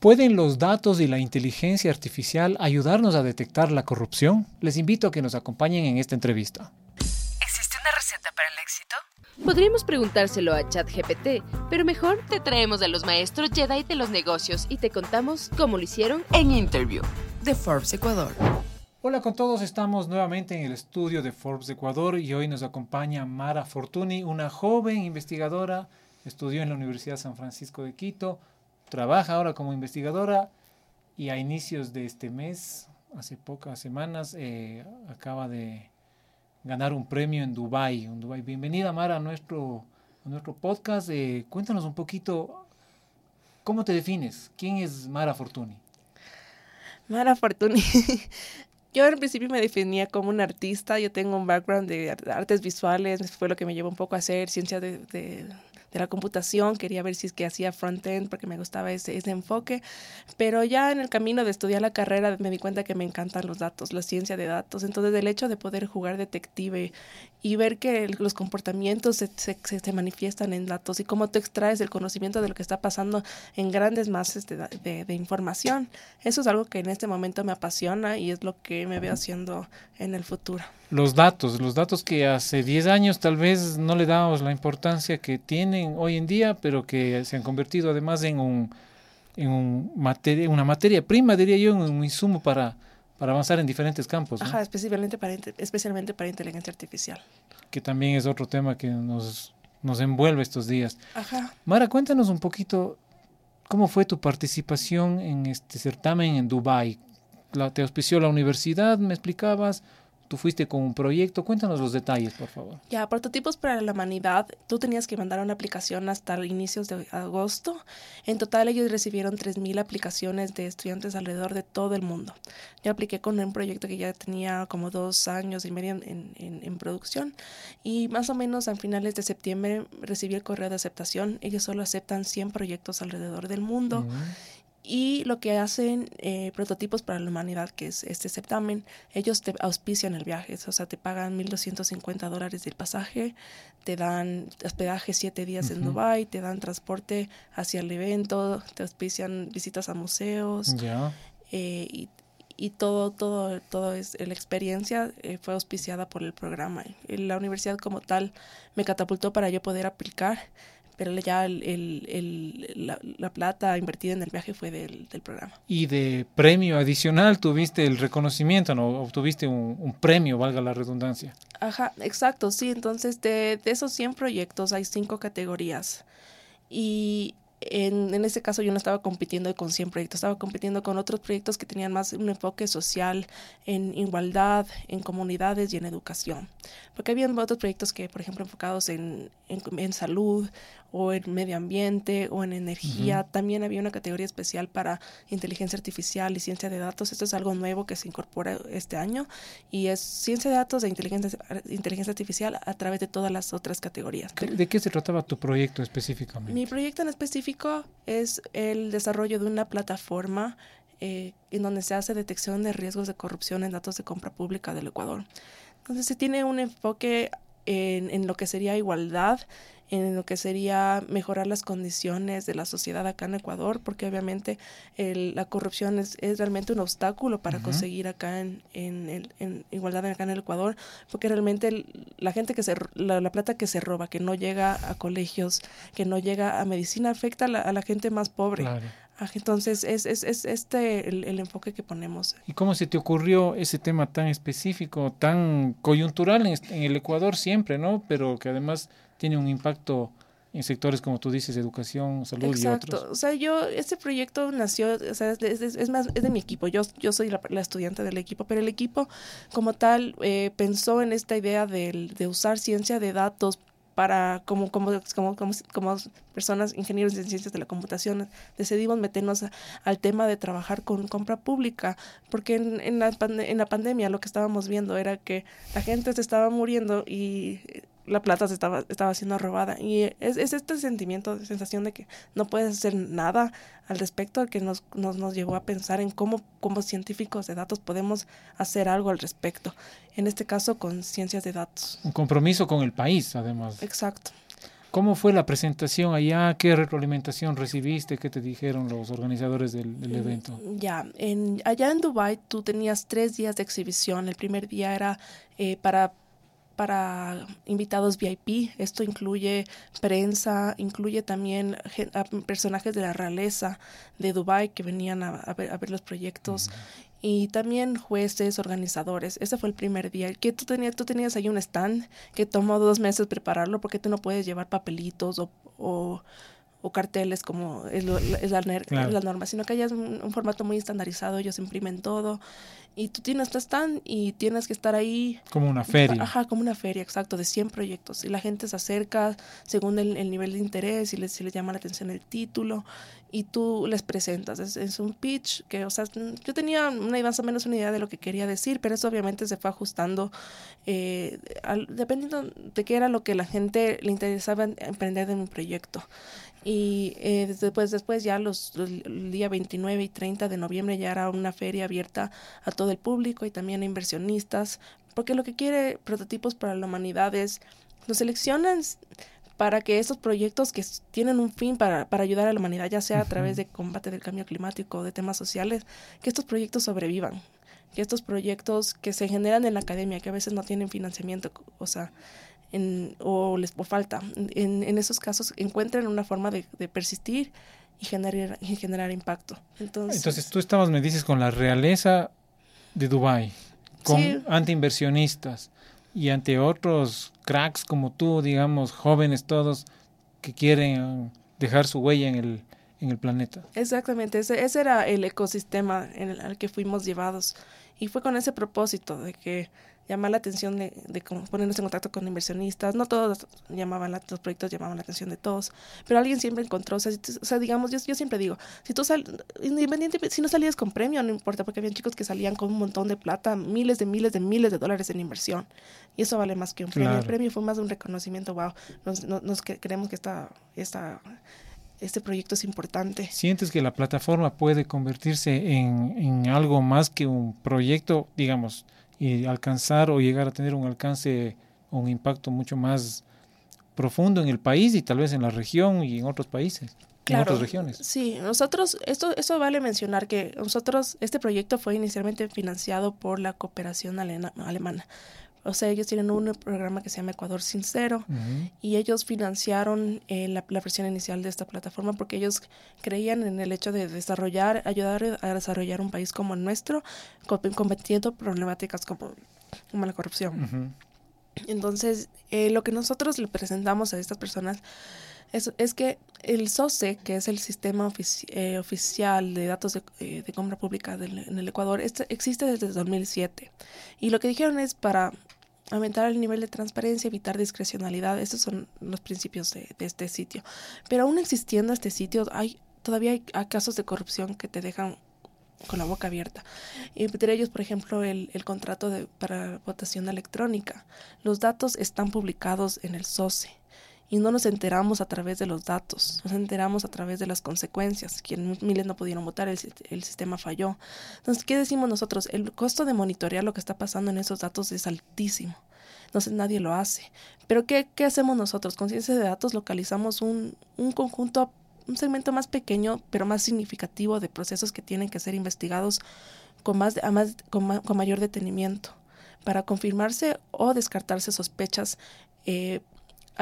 ¿Pueden los datos y la inteligencia artificial ayudarnos a detectar la corrupción? Les invito a que nos acompañen en esta entrevista. ¿Existe una receta para el éxito? Podríamos preguntárselo a ChatGPT, pero mejor te traemos a los maestros Jedi de los negocios y te contamos cómo lo hicieron En Interview de Forbes Ecuador. Hola con todos, estamos nuevamente en el estudio de Forbes Ecuador y hoy nos acompaña Mara Fortuny, una joven investigadora, estudió en la Universidad San Francisco de Quito, trabaja ahora como investigadora y a inicios de este mes, hace pocas semanas, eh, acaba de ganar un premio en Dubai. En Dubai. Bienvenida Mara a nuestro, a nuestro podcast. Eh, cuéntanos un poquito, ¿cómo te defines? ¿Quién es Mara Fortuny? Mara Fortuny. Yo en principio me definía como una artista, yo tengo un background de artes visuales, fue lo que me llevó un poco a hacer ciencia de, de de la computación, quería ver si es que hacía front-end porque me gustaba ese, ese enfoque, pero ya en el camino de estudiar la carrera me di cuenta que me encantan los datos, la ciencia de datos, entonces el hecho de poder jugar detective y ver que los comportamientos se, se, manifiestan en datos y cómo tú extraes el conocimiento de lo que está pasando en grandes masas de, de, de, información. Eso es algo que en este momento me apasiona y es lo que me veo haciendo en el futuro. Los datos, los datos que hace 10 años tal vez no le dábamos la importancia que tienen hoy en día, pero que se han convertido además en, un, en un materia, una materia prima, diría yo, en un insumo para para avanzar en diferentes campos. ¿no? Ajá, especialmente para, especialmente para inteligencia artificial. Que también es otro tema que nos, nos envuelve estos días. Ajá. Mara, cuéntanos un poquito cómo fue tu participación en este certamen en Dubái. La, te auspició la universidad, me explicabas, Tú fuiste con un proyecto, cuéntanos los detalles, por favor. Ya, prototipos para la humanidad, tú tenías que mandar una aplicación hasta inicios de agosto. En total ellos recibieron 3.000 aplicaciones de estudiantes alrededor de todo el mundo. Yo apliqué con un proyecto que ya tenía como dos años y medio en, en, en producción y más o menos a finales de septiembre recibí el correo de aceptación. Ellos solo aceptan 100 proyectos alrededor del mundo. Uh -huh y lo que hacen eh, prototipos para la humanidad, que es este certamen, ellos te auspician el viaje, o sea, te pagan 1.250 dólares del pasaje, te dan hospedaje siete días uh -huh. en Dubai, te dan transporte hacia el evento, te auspician visitas a museos yeah. eh, y, y, todo, todo, todo es la experiencia eh, fue auspiciada por el programa. La universidad como tal me catapultó para yo poder aplicar pero ya el, el, el, la, la, plata invertida en el viaje fue del, del, programa. Y de premio adicional tuviste el reconocimiento, ¿no? Obtuviste un, un premio, valga la redundancia. Ajá, exacto, sí. Entonces, de, de esos 100 proyectos hay cinco categorías. Y en, en este caso yo no estaba compitiendo con 100 proyectos, estaba compitiendo con otros proyectos que tenían más un enfoque social, en igualdad, en comunidades y en educación. Porque había otros proyectos que, por ejemplo, enfocados en, en, en salud o en medio ambiente o en energía. Uh -huh. También había una categoría especial para inteligencia artificial y ciencia de datos. Esto es algo nuevo que se incorpora este año y es ciencia de datos e inteligencia, inteligencia artificial a través de todas las otras categorías. ¿De qué se trataba tu proyecto específicamente? Mi proyecto en específico es el desarrollo de una plataforma eh, en donde se hace detección de riesgos de corrupción en datos de compra pública del Ecuador. Entonces se tiene un enfoque en, en lo que sería igualdad en lo que sería mejorar las condiciones de la sociedad acá en Ecuador, porque obviamente el, la corrupción es, es, realmente un obstáculo para uh -huh. conseguir acá en, en, en, igualdad acá en el Ecuador, porque realmente el, la gente que se, la, la, plata que se roba, que no llega a colegios, que no llega a medicina, afecta a la, a la gente más pobre. Claro. Entonces, es, es, es este el, el, enfoque que ponemos. ¿Y cómo se te ocurrió ese tema tan específico, tan coyuntural en, en el Ecuador siempre, ¿no? Pero que además tiene un impacto en sectores como tú dices, educación, salud y otros. O sea, yo, este proyecto nació, o sea, es, es, es más, es de mi equipo, yo, yo soy la, estudiante del equipo, pero el equipo como tal eh, pensó en esta idea de, de usar ciencia de datos para como, como, como, como, como personas, ingenieros en ciencias de la computación, decidimos meternos a, al tema de trabajar con compra pública, porque en, en, la, en la pandemia lo que estábamos viendo era que la gente se estaba muriendo y la plata se estaba, estaba siendo robada. Y es, es este sentimiento, sensación de que no puedes hacer nada al respecto que nos, nos, nos llevó a pensar en cómo como científicos de datos podemos hacer algo al respecto. En este caso con ciencias de datos. Un compromiso con el país, además. Exacto. ¿Cómo fue la presentación allá? ¿Qué retroalimentación recibiste? ¿Qué te dijeron los organizadores del, del evento? Ya, en, allá en Dubai tú tenías tres días de exhibición. El primer día era eh, para para invitados VIP. Esto incluye prensa, incluye también personajes de la realeza de Dubai que venían a, a ver, a ver los proyectos y también jueces, organizadores. Ese fue el primer día. Que tú tenías, tú tenías ahí un stand que tomó dos meses prepararlo porque tú no puedes llevar papelitos o, o, o carteles como es, lo- es la, ner- Claro. la norma, sino que allá es un, un formato muy estandarizado, ellos imprimen todo y tú tienes tu stand y tienes que estar ahí Como una feria. Ajá, como una feria, exacto, de 100 proyectos. Y la gente se acerca según el, el nivel de interés y les, si les llama la atención el título y tú les presentas. Es, es un pitch que, o sea, yo tenía una, más o menos una idea de lo que quería decir, pero eso obviamente se fue ajustando eh, al- dependiendo de qué era lo que la gente le interesaba en- emprender de mi proyecto. Y eh, después, después ya los, el, día 29 y 30 de noviembre ya era una feria abierta a todo el público y también a inversionistas, porque lo que quiere Prototipos para la Humanidad es, nos seleccionan para que estos proyectos que tienen un fin para, para ayudar a la humanidad, ya sea a través de combate del cambio climático o de temas sociales, que estos proyectos sobrevivan, que estos proyectos que se generan en la academia, que a veces no tienen financiamiento, o sea, en- o les o falta, en, en esos casos encuentren una forma de, de persistir y generar, y generar impacto. Entonces, Entonces tú estabas, me dices, con la realeza de Dubai, con Sí. anti-inversionistas y ante otros cracks como tú, digamos, jóvenes todos que quieren dejar su huella en el, en el planeta. Exactamente, ese, ese era el ecosistema en el, al que fuimos llevados. Y fue con ese propósito de que llamar la atención de, de ponernos en contacto con inversionistas. No todos llamaban la, los proyectos llamaban la atención de todos, pero alguien siempre encontró. O sea, si tú- o sea, digamos, yo, yo siempre digo, si tú sal, independiente, si no salías con premio, no importa, porque habían chicos que salían con un montón de plata, miles de miles de miles de dólares en inversión. Y eso vale más que un premio. El premio fue más un reconocimiento, wow, nos, nos, nos que- creemos que esta, esta, este proyecto es importante. ¿Sientes que la plataforma puede convertirse en, en algo más que un proyecto, digamos, y alcanzar o llegar a tener un alcance o un impacto mucho más profundo en el país y tal vez en la región y en otros países, en otras regiones? Sí, nosotros, esto, esto vale mencionar que nosotros, este proyecto fue inicialmente financiado por la cooperación alena- alemana. O sea, ellos tienen un programa que se llama Ecuador Sincero y ellos financiaron eh, la, la versión inicial de esta plataforma porque ellos creían en el hecho de desarrollar, ayudar a desarrollar un país como el nuestro, co- combatiendo problemáticas como, como la corrupción. Entonces, eh, lo que nosotros le presentamos a estas personas es, es que el SOCE, que es el sistema ofici- eh, oficial de datos de, eh, de compra pública del- en el Ecuador, este existe desde 2007. Y lo que dijeron es para aumentar el nivel de transparencia, evitar discrecionalidad. Estos son los principios de, este sitio. Pero aún existiendo este sitio, hay todavía hay, casos de corrupción que te dejan con la boca abierta. Entre ellos, por ejemplo, el, el contrato de, para votación electrónica. Los datos están publicados en el SOCE y no nos enteramos a través de los datos, nos enteramos a través de las consecuencias, que miles no pudieron votar, el, si- el sistema falló. Entonces, ¿qué decimos nosotros? El costo de monitorear lo que está pasando en esos datos es altísimo. Entonces nadie lo hace. Pero ¿qué, qué hacemos nosotros? Con ciencia de datos localizamos un, un conjunto, un segmento más pequeño, pero más significativo de procesos que tienen que ser investigados con, más, a más, con, con mayor detenimiento para confirmarse o descartarse sospechas eh,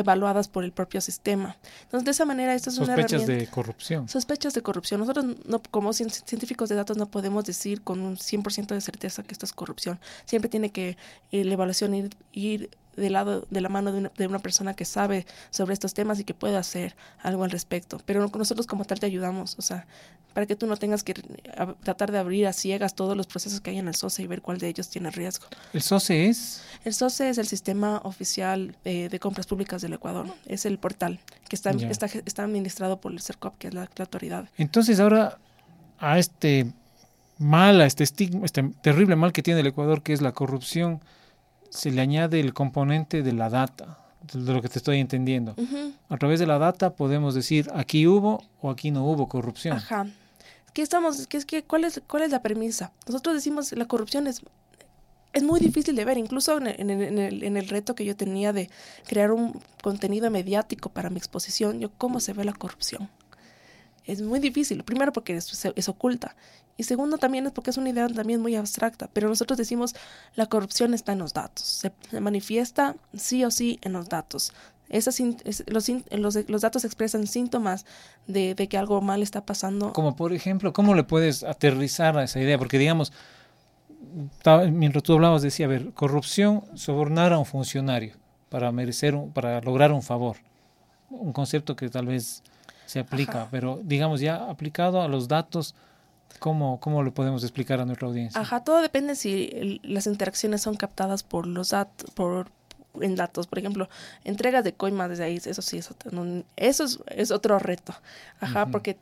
evaluadas por el propio sistema. Entonces, de esa manera, esto es una Sospechas de corrupción. Sospechas de corrupción. Nosotros, no, como cien- científicos de datos, no podemos decir con un 100% de certeza que esto es corrupción. Siempre tiene que eh, la evaluación ir, ir de lado de la mano de una, de una persona que sabe sobre estos temas y que puede hacer algo al respecto. Pero nosotros como tal te ayudamos, o sea, para que tú no tengas que tratar de abrir a ciegas todos los procesos que hay en el SOCE y ver cuál de ellos tiene riesgo. ¿El SOCE es? El SOCE es el sistema oficial eh, de compras públicas del Ecuador. Es el portal que está, Ya. está, está administrado por el CERCOP, que es la, la autoridad. Entonces ahora a este mal, a este estigma, este terrible mal que tiene el Ecuador, que es la corrupción, se le añade el componente de la data, de lo que te estoy entendiendo. A través de la data podemos decir aquí hubo o aquí no hubo corrupción. Ajá. ¿Qué estamos, qué, es- qué- cuál, es, ¿Cuál es la premisa? Nosotros decimos la corrupción es es muy difícil de ver, incluso en el, en, el, en el, reto que yo tenía de crear un contenido mediático para mi exposición, yo cómo se ve la corrupción. Es muy difícil, primero porque es, es, oculta y segundo también es porque es una idea también muy abstracta, pero nosotros decimos la corrupción está en los datos, se, se manifiesta sí o sí en los datos. Esas, los, los, los, datos expresan síntomas de, de, que algo mal está pasando. Como por ejemplo, ¿cómo le puedes aterrizar a esa idea? Porque digamos, mientras tú hablabas decía, a ver, corrupción, sobornar a un funcionario para merecer, un, para lograr un favor. Un concepto que tal vez se aplica, Ajá. pero digamos ya aplicado a los datos, ¿cómo, ¿cómo lo podemos explicar a nuestra audiencia? Ajá, todo depende si las interacciones son captadas por los datos, por, en datos. Por ejemplo, entregas de coimas desde ahí, eso sí, eso, eso es, es, otro reto. Ajá, uh -huh. porque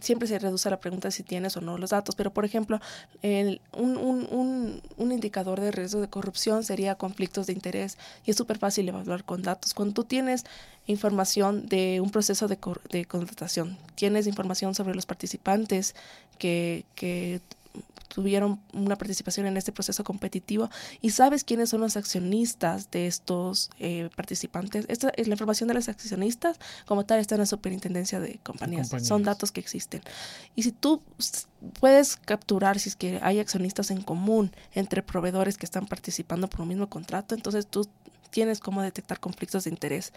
siempre se reduce la pregunta si tienes o no los datos. Pero, por ejemplo, el, un, un, un, un, indicador de riesgo de corrupción sería conflictos de interés. Y es súper fácil evaluar con datos. Cuando tú tienes información de un proceso de, de contratación, tienes información sobre los participantes que, que tuvieron una participación en este proceso competitivo y sabes quiénes son los accionistas de estos eh, participantes. Esta es la información de los accionistas, como tal, está en la superintendencia de compañías. compañías. Son datos que existen. Y si tú puedes capturar si es que hay accionistas en común entre proveedores que están participando por un mismo contrato, entonces tú tienes cómo detectar conflictos de interés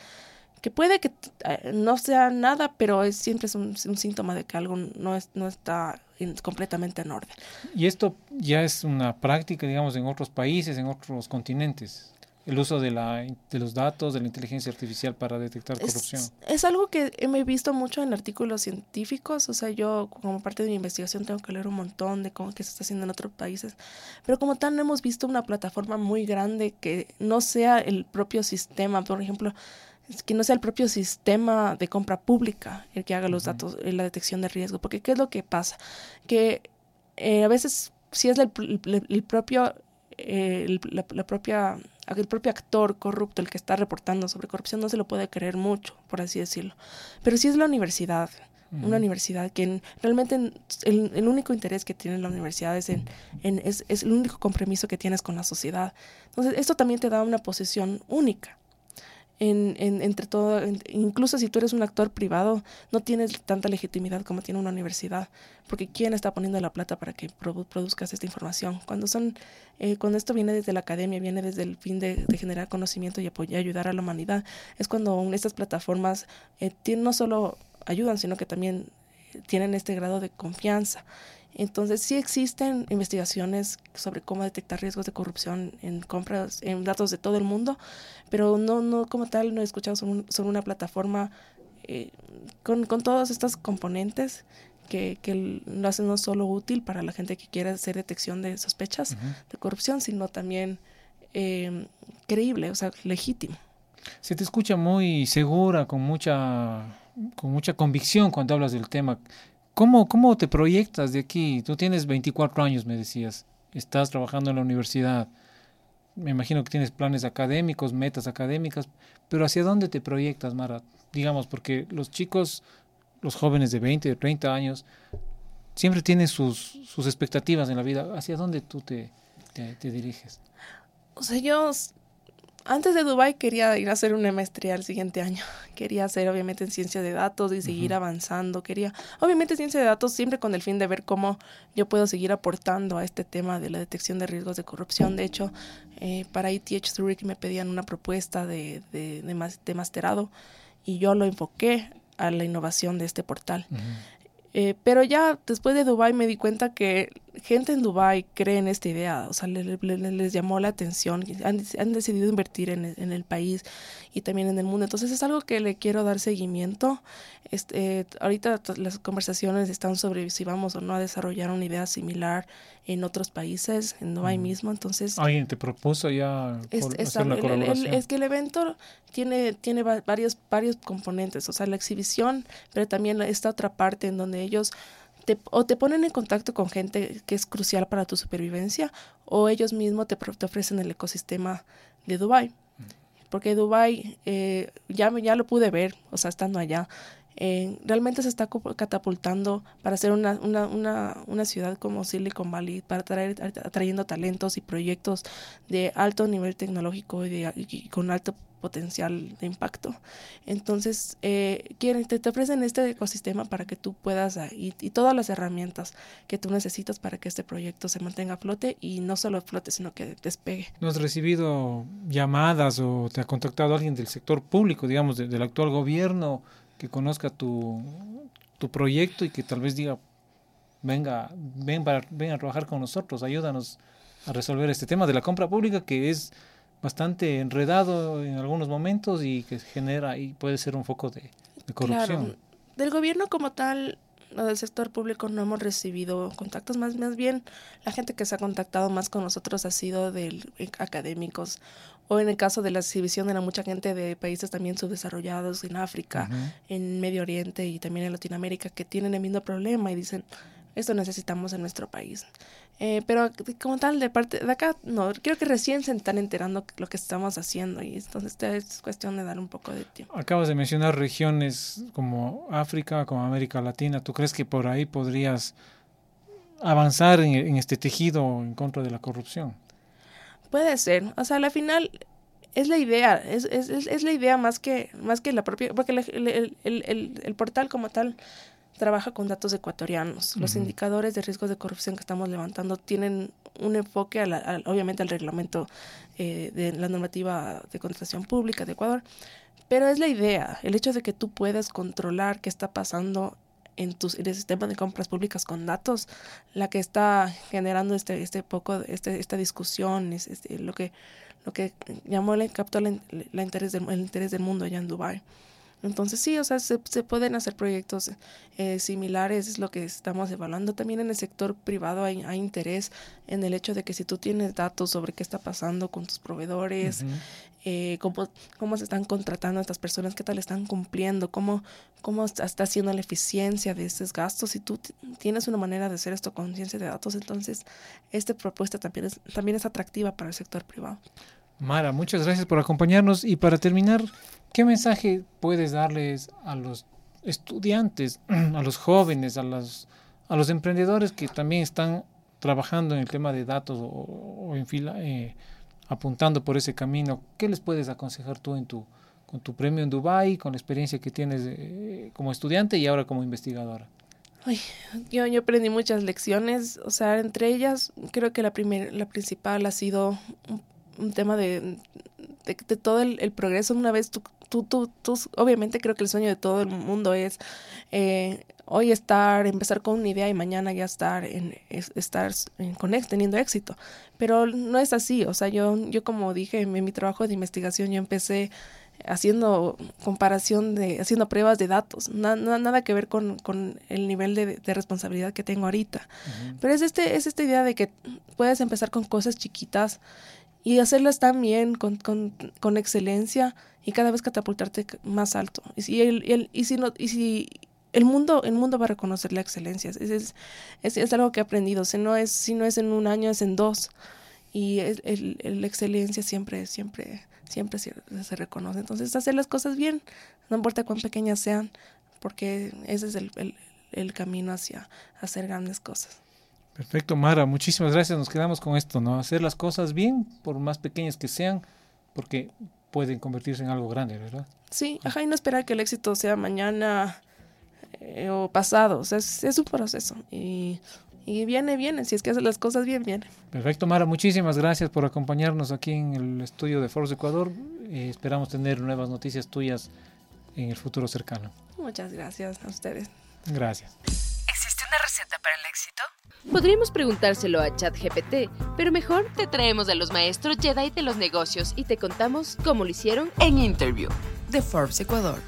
que puede que eh, no sea nada, pero es, siempre es un, un, síntoma de que algo no, es, no está completamente en orden. Y esto ya es una práctica, digamos, en otros países, en otros continentes. El uso de, la, de los datos, de la inteligencia artificial para detectar corrupción. Es, es, algo que he visto mucho en artículos científicos. O sea, yo como parte de mi investigación tengo que leer un montón de cómo que se está haciendo en otros países. Pero como tal no hemos visto una plataforma muy grande que no sea el propio sistema. Por ejemplo, que no sea el propio sistema de compra pública el que haga los datos, la detección de riesgo. Porque ¿qué es lo que pasa? Que eh, a veces si es el, el, el propio, eh, el, la, la, propia, el propio actor corrupto el que está reportando sobre corrupción, no se lo puede creer mucho, por así decirlo. Pero si es la universidad, una uh -huh. universidad que en, realmente en, el, el, único interés que tiene la universidad es, en, en, es, es el único compromiso que tienes con la sociedad. Entonces, esto también te da una posición única en, en, entre todo, incluso si tú eres un actor privado, no tienes tanta legitimidad como tiene una universidad, porque ¿quién está poniendo la plata para que produ produzcas esta información? Cuando son, eh, cuando esto viene desde la academia, viene desde el fin de, generar conocimiento y apoyar, ayudar a la humanidad, es cuando estas plataformas eh, tienen, no solo ayudan, sino que también tienen este grado de confianza entonces, sí existen investigaciones sobre cómo detectar riesgos de corrupción en compras, en datos de todo el mundo, pero no, no como tal, no he escuchado sobre, un, sobre una plataforma eh, con, con todos estos componentes que, que, lo hacen no solo útil para la gente que quiere hacer detección de sospechas uh -huh. de corrupción, sino también eh, creíble, o sea, legítimo. Se te escucha muy segura, con mucha, con mucha convicción cuando hablas del tema. ¿Cómo, ¿Cómo te proyectas de aquí? Tú tienes 24 años, me decías. Estás trabajando en la universidad. Me imagino que tienes planes académicos, metas académicas, pero ¿hacia dónde te proyectas, Mara? Digamos, porque los chicos, los jóvenes de 20, de 30 años, siempre tienen sus, sus expectativas en la vida. ¿Hacia dónde tú te, te, te diriges? O sea, yo antes de Dubai quería ir a hacer una maestría el siguiente año. Quería hacer obviamente en ciencia de datos y seguir uh -huh. avanzando. Quería, obviamente ciencia de datos siempre con el fin de ver cómo yo puedo seguir aportando a este tema de la detección de riesgos de corrupción. De hecho, eh, para ETH Zurich me pedían una propuesta de, de, de, de masterado y yo lo enfoqué a la innovación de este portal. Uh -huh. Eh, pero ya después de Dubai me di cuenta que gente en Dubai cree en esta idea, o sea, le, le, les llamó la atención, han, han decidido invertir en, en, el país y también en el mundo. Entonces es algo que le quiero dar seguimiento. Este, eh, ahorita las conversaciones están sobre si vamos o no a desarrollar una idea similar en otros países, en Dubai mm. mismo. Entonces alguien te propuso ya es, es, hacer el, colaboración. El, es que el evento tiene tiene varios varios componentes, o sea, la exhibición, pero también esta otra parte en donde ellos te, o te ponen en contacto con gente que es crucial para tu supervivencia o ellos mismos te, te ofrecen el ecosistema de Dubai. Porque Dubai eh, ya, ya lo pude ver, o sea, estando allá, Eh, realmente se está catapultando para ser una, una, una, una, ciudad como Silicon Valley, para traer, atrayendo talentos y proyectos de alto nivel tecnológico y, de, y con alto potencial de impacto. Entonces, eh, quieren, te, ofrecen este ecosistema para que tú puedas, ah, y, todas las herramientas que tú necesitas para que este proyecto se mantenga a flote y no solo flote, sino que despegue. ¿No has recibido llamadas o te ha contactado alguien del sector público, digamos, del actual gobierno, que conozca tu, tu proyecto y que tal vez diga, venga, ven, para, ven a trabajar con nosotros, ayúdanos a resolver este tema de la compra pública que es bastante enredado en algunos momentos y que genera y puede ser un foco de, corrupción. Claro. Del gobierno como tal, o del sector público no hemos recibido contactos, más, más bien la gente que se ha contactado más con nosotros ha sido de eh, académicos o en el caso de la exhibición de la mucha gente de países también subdesarrollados en África, en Medio Oriente y también en Latinoamérica que tienen el mismo problema y dicen, esto necesitamos en nuestro país. Eh, pero como tal, de parte de acá, no, creo que recién se están enterando lo que estamos haciendo y entonces es cuestión de dar un poco de tiempo. Acabas de mencionar regiones como África, como América Latina. ¿Tú crees que por ahí podrías avanzar en, este tejido en contra de la corrupción? Puede ser. O sea, al final es la idea, es, es, es, la idea más que, más que la propia, porque el, el, el portal como tal trabaja con datos ecuatorianos. Los indicadores de riesgos de corrupción que estamos levantando tienen un enfoque, obviamente, al reglamento eh, de la normativa de contratación pública de Ecuador, pero es la idea, el hecho de que tú puedas controlar qué está pasando en, tus, en el sistema de compras públicas con datos, la que está generando este, este poco, este, esta discusión, es, este, lo que lo que llamó el captó el, interés del, el interés del mundo allá en Dubái. Entonces sí, o sea, se, se pueden hacer proyectos eh, similares, es lo que estamos evaluando. También en el sector privado hay, hay, interés en el hecho de que si tú tienes datos sobre qué está pasando con tus proveedores, eh, cómo, cómo se están contratando a estas personas, qué tal están cumpliendo, cómo, cómo está haciendo la eficiencia de esos gastos. Si tú tienes una manera de hacer esto con ciencia de datos, entonces esta propuesta también es, también es atractiva para el sector privado. Mara, muchas gracias por acompañarnos y para terminar, ¿Qué mensaje puedes darles a los estudiantes, a los jóvenes, a los, a los emprendedores que también están trabajando en el tema de datos o, en fila, eh, apuntando por ese camino? ¿Qué les puedes aconsejar tú en tu, con tu premio en Dubai, con la experiencia que tienes eh, como estudiante y ahora como investigadora? yo, yo aprendí muchas lecciones, o sea, entre ellas creo que la, primer, la principal ha sido un, tema de, de, todo el, el, progreso. Una vez tú, tú, tú, tú, obviamente creo que el sueño de todo el mundo es eh, hoy estar, empezar con una idea y mañana ya estar en estar en Conex teniendo éxito. Pero no es así. O sea, yo, yo como dije en mi trabajo de investigación, yo empecé haciendo comparación de, haciendo pruebas de datos, nada que ver con, con el nivel de, de, responsabilidad que tengo ahorita. Pero es este, es esta idea de que puedes empezar con cosas chiquitas y hacerlas también con, con, con excelencia y cada vez catapultarte más alto. Y si el, y si no, y si el mundo, el mundo va a reconocer la excelencia. Es, es, es, algo que he aprendido. Si no es, si no es en un año, es en dos. Y el, la excelencia siempre, siempre, siempre se, se, reconoce. Entonces, hacer las cosas bien, no importa cuán pequeñas sean, porque ese es el, el, el camino hacia hacer grandes cosas. Perfecto, Mara, muchísimas gracias. Nos quedamos con esto, ¿no? Hacer las cosas bien, por más pequeñas que sean, porque pueden convertirse en algo grande, ¿verdad? Sí, ajá, y no esperar que el éxito sea mañana eh, o pasado. O sea, es, es un proceso. Y, y, viene, viene. Si es que hace las cosas bien, viene. Perfecto, Mara. Muchísimas gracias por acompañarnos aquí en el estudio de Forbes Ecuador. Eh, esperamos tener nuevas noticias tuyas en el futuro cercano. Muchas gracias a ustedes. Gracias. ¿Existe una receta para el éxito? Podríamos preguntárselo a ChatGPT, pero mejor te traemos a los maestros Jedi de los negocios y te contamos cómo lo hicieron en Interview de Forbes Ecuador.